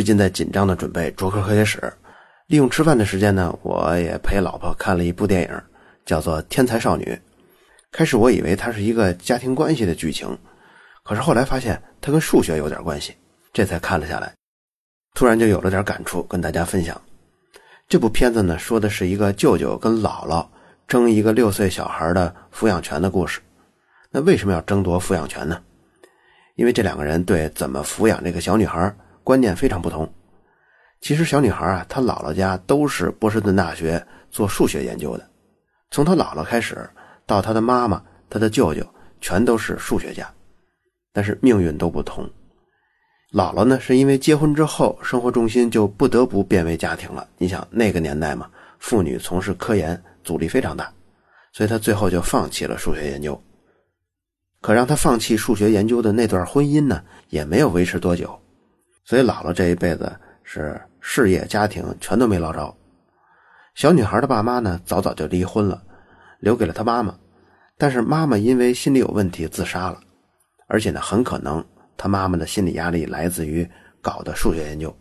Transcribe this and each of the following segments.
最近在紧张的准备卓克科学史，利用吃饭的时间呢，我也陪老婆看了一部电影，叫做《天才少女》。开始我以为它是一个家庭关系的剧情，可是后来发现它跟数学有点关系，这才看了下来。突然就有了点感触，跟大家分享。这部片子呢，说的是一个舅舅跟姥姥争一个六岁小孩的抚养权的故事。那为什么要争夺抚养权呢？因为这两个人对怎么抚养这个小女孩。观念非常不同。其实小女孩啊，她姥姥家都是波士顿大学做数学研究的，从她姥姥开始，到她的妈妈、她的舅舅，全都是数学家。但是命运都不同。姥姥呢，是因为结婚之后，生活重心就不得不变为家庭了。你想那个年代嘛，妇女从事科研阻力非常大，所以她最后就放弃了数学研究。可让她放弃数学研究的那段婚姻呢，也没有维持多久。所以姥姥这一辈子是事业家庭全都没捞着。小女孩的爸妈呢，早早就离婚了，留给了她妈妈。但是妈妈因为心理有问题自杀了，而且呢，很可能她妈妈的心理压力来自于搞的数学研究。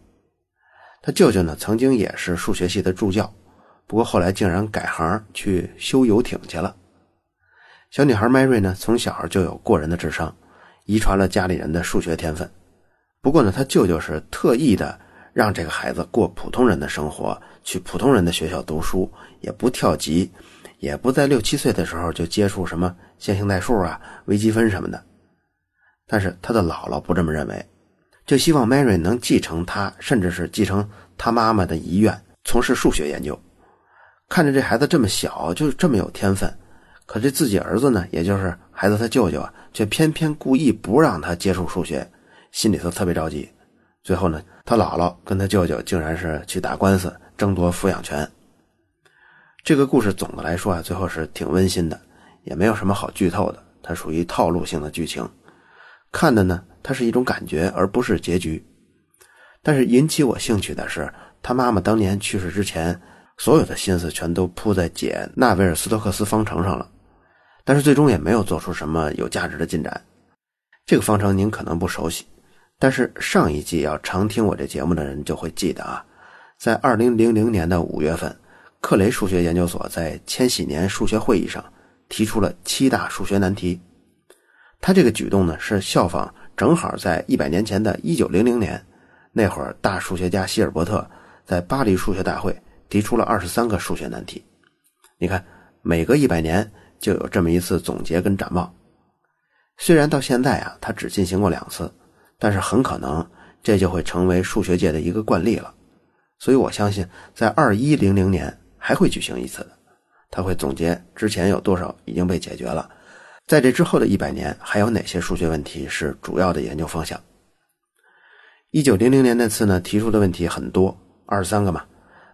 她舅舅呢，曾经也是数学系的助教，不过后来竟然改行去修游艇去了。小女孩 Mary 呢，从小就有过人的智商，遗传了家里人的数学天分。不过呢，他舅舅是特意的让这个孩子过普通人的生活，去普通人的学校读书，也不跳级，也不在六七岁的时候就接触什么线性代数啊、微积分什么的。但是他的姥姥不这么认为，就希望 Mary 能继承他，甚至是继承他妈妈的遗愿，从事数学研究。看着这孩子这么小，就这么有天分，可这自己儿子呢，也就是孩子他舅舅啊，却偏偏故意不让他接触数学。心里头特别着急，最后呢，他姥姥跟他舅舅竟然是去打官司争夺抚养权。这个故事总的来说啊，最后是挺温馨的，也没有什么好剧透的，它属于套路性的剧情。看的呢，它是一种感觉，而不是结局。但是引起我兴趣的是，他妈妈当年去世之前，所有的心思全都扑在解纳维尔斯托克斯方程上了，但是最终也没有做出什么有价值的进展。这个方程您可能不熟悉。但是上一季要常听我这节目的人就会记得啊，在二零零零年的五月份，克雷数学研究所在千禧年数学会议上提出了七大数学难题。他这个举动呢，是效仿正好在一百年前的一九零零年，那会儿大数学家希尔伯特在巴黎数学大会提出了二十三个数学难题。你看，每隔一百年就有这么一次总结跟展望。虽然到现在啊，他只进行过两次。但是很可能这就会成为数学界的一个惯例了，所以我相信在二一零零年还会举行一次的，他会总结之前有多少已经被解决了，在这之后的一百年还有哪些数学问题是主要的研究方向。一九零零年那次呢提出的问题很多，二十三个嘛，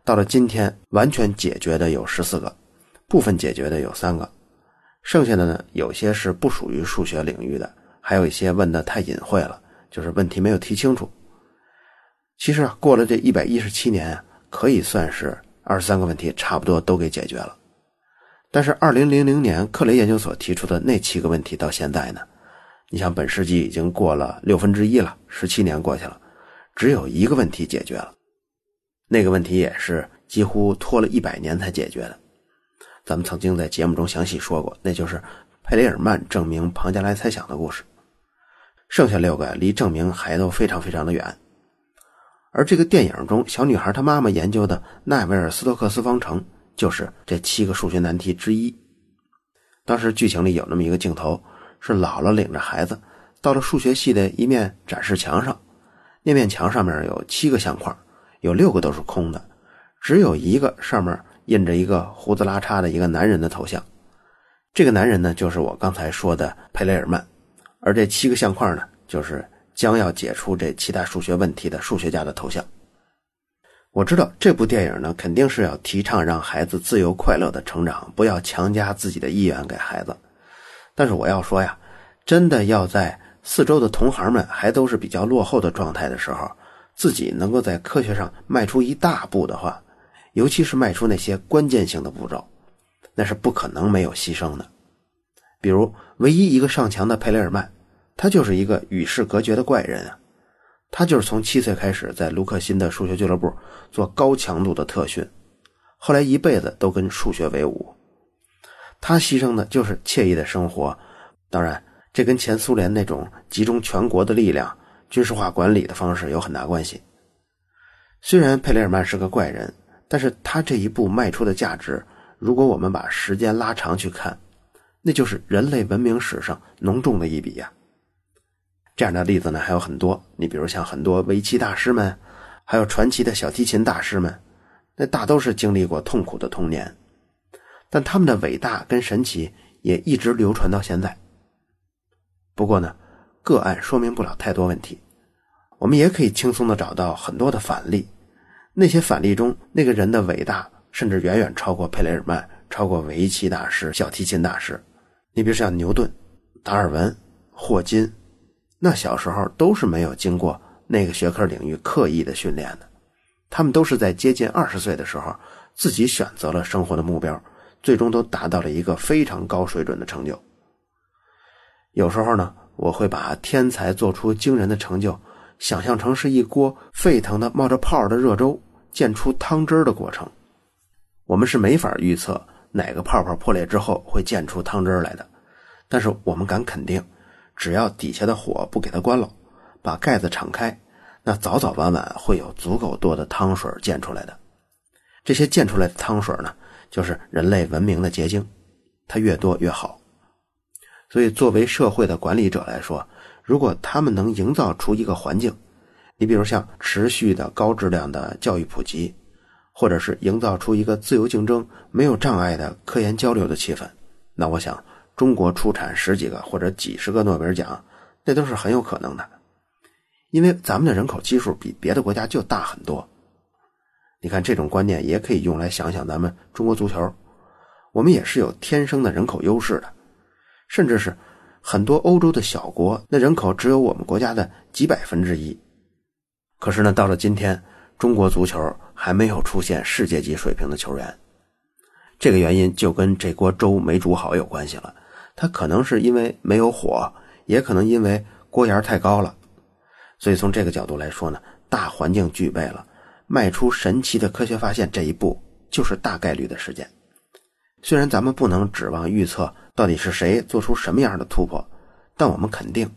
到了今天完全解决的有十四个，部分解决的有三个，剩下的呢有些是不属于数学领域的，还有一些问的太隐晦了。就是问题没有提清楚。其实啊，过了这一百一十七年，可以算是二十三个问题差不多都给解决了。但是二零零零年克雷研究所提出的那七个问题到现在呢，你想本世纪已经过了六分之一了，十七年过去了，只有一个问题解决了。那个问题也是几乎拖了一百年才解决的。咱们曾经在节目中详细说过，那就是佩雷尔曼证明庞加莱猜想的故事。剩下六个离证明还都非常非常的远，而这个电影中小女孩她妈妈研究的奈维尔斯托克斯方程就是这七个数学难题之一。当时剧情里有那么一个镜头，是姥姥领着孩子到了数学系的一面展示墙上，那面墙上面有七个相框，有六个都是空的，只有一个上面印着一个胡子拉碴的一个男人的头像。这个男人呢，就是我刚才说的佩雷尔曼。而这七个相框呢，就是将要解出这七大数学问题的数学家的头像。我知道这部电影呢，肯定是要提倡让孩子自由快乐的成长，不要强加自己的意愿给孩子。但是我要说呀，真的要在四周的同行们还都是比较落后的状态的时候，自己能够在科学上迈出一大步的话，尤其是迈出那些关键性的步骤，那是不可能没有牺牲的。比如，唯一一个上墙的佩雷尔曼。他就是一个与世隔绝的怪人啊！他就是从七岁开始在卢克辛的数学俱乐部做高强度的特训，后来一辈子都跟数学为伍。他牺牲的就是惬意的生活，当然，这跟前苏联那种集中全国的力量、军事化管理的方式有很大关系。虽然佩雷尔曼是个怪人，但是他这一步迈出的价值，如果我们把时间拉长去看，那就是人类文明史上浓重的一笔呀。这样的例子呢还有很多，你比如像很多围棋大师们，还有传奇的小提琴大师们，那大都是经历过痛苦的童年。但他们的伟大跟神奇也一直流传到现在。不过呢，个案说明不了太多问题，我们也可以轻松的找到很多的反例。那些反例中，那个人的伟大甚至远远超过佩雷尔曼，超过围棋大师、小提琴大师。你比如像牛顿、达尔文、霍金，那小时候都是没有经过那个学科领域刻意的训练的，他们都是在接近二十岁的时候自己选择了生活的目标。最终都达到了一个非常高水准的成就。有时候呢，我会把天才做出惊人的成就，想象成是一锅沸腾的冒着泡的热粥溅出汤汁的过程。我们是没法预测哪个泡泡破裂之后会溅出汤汁来的，但是我们敢肯定，只要底下的火不给它关了，把盖子敞开，那早早晚晚会有足够多的汤水溅出来的。这些溅出来的汤水呢？就是人类文明的结晶，它越多越好。所以，作为社会的管理者来说，如果他们能营造出一个环境，你比如像持续的高质量的教育普及，或者是营造出一个自由竞争、没有障碍的科研交流的气氛，那我想，中国出产十几个或者几十个诺贝尔奖，那都是很有可能的。因为咱们的人口基数比别的国家就大很多。你看，这种观念也可以用来想想咱们中国足球，我们也是有天生的人口优势的，甚至是很多欧洲的小国，那人口只有我们国家的几百分之一。可是呢，到了今天，中国足球还没有出现世界级水平的球员，这个原因就跟这锅粥没煮好有关系了。它可能是因为没有火，也可能因为锅沿太高了。所以从这个角度来说呢，大环境具备了。迈出神奇的科学发现这一步就是大概率的事件。虽然咱们不能指望预测到底是谁做出什么样的突破，但我们肯定，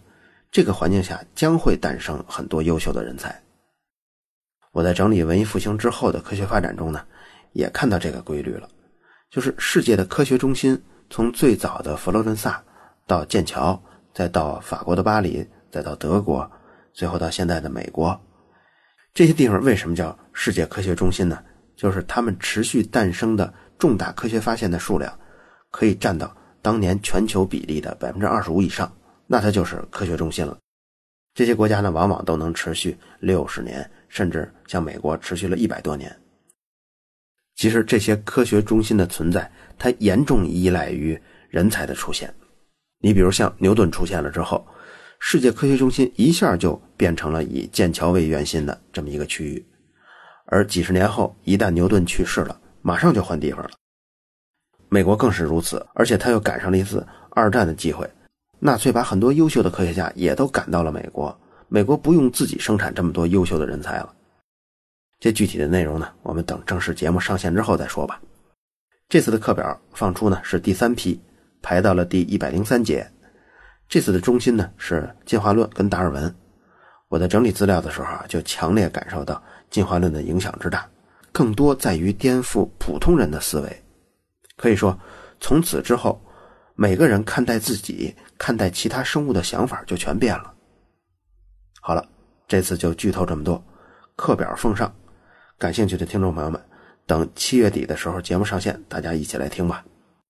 这个环境下将会诞生很多优秀的人才。我在整理文艺复兴之后的科学发展中呢，也看到这个规律了，就是世界的科学中心从最早的佛罗伦萨到剑桥，再到法国的巴黎，再到德国，最后到现在的美国。这些地方为什么叫世界科学中心呢？就是他们持续诞生的重大科学发现的数量，可以占到当年全球比例的百分之二十五以上，那它就是科学中心了。这些国家呢，往往都能持续六十年，甚至像美国持续了一百多年。其实这些科学中心的存在，它严重依赖于人才的出现。你比如像牛顿出现了之后。世界科学中心一下就变成了以剑桥为圆心的这么一个区域，而几十年后，一旦牛顿去世了，马上就换地方了。美国更是如此，而且他又赶上了一次二战的机会，纳粹把很多优秀的科学家也都赶到了美国，美国不用自己生产这么多优秀的人才了。这具体的内容呢，我们等正式节目上线之后再说吧。这次的课表放出呢是第三批，排到了第一百零三节。这次的中心呢是进化论跟达尔文。我在整理资料的时候啊，就强烈感受到进化论的影响之大，更多在于颠覆普通人的思维。可以说，从此之后，每个人看待自己、看待其他生物的想法就全变了。好了，这次就剧透这么多，课表奉上。感兴趣的听众朋友们，等七月底的时候节目上线，大家一起来听吧。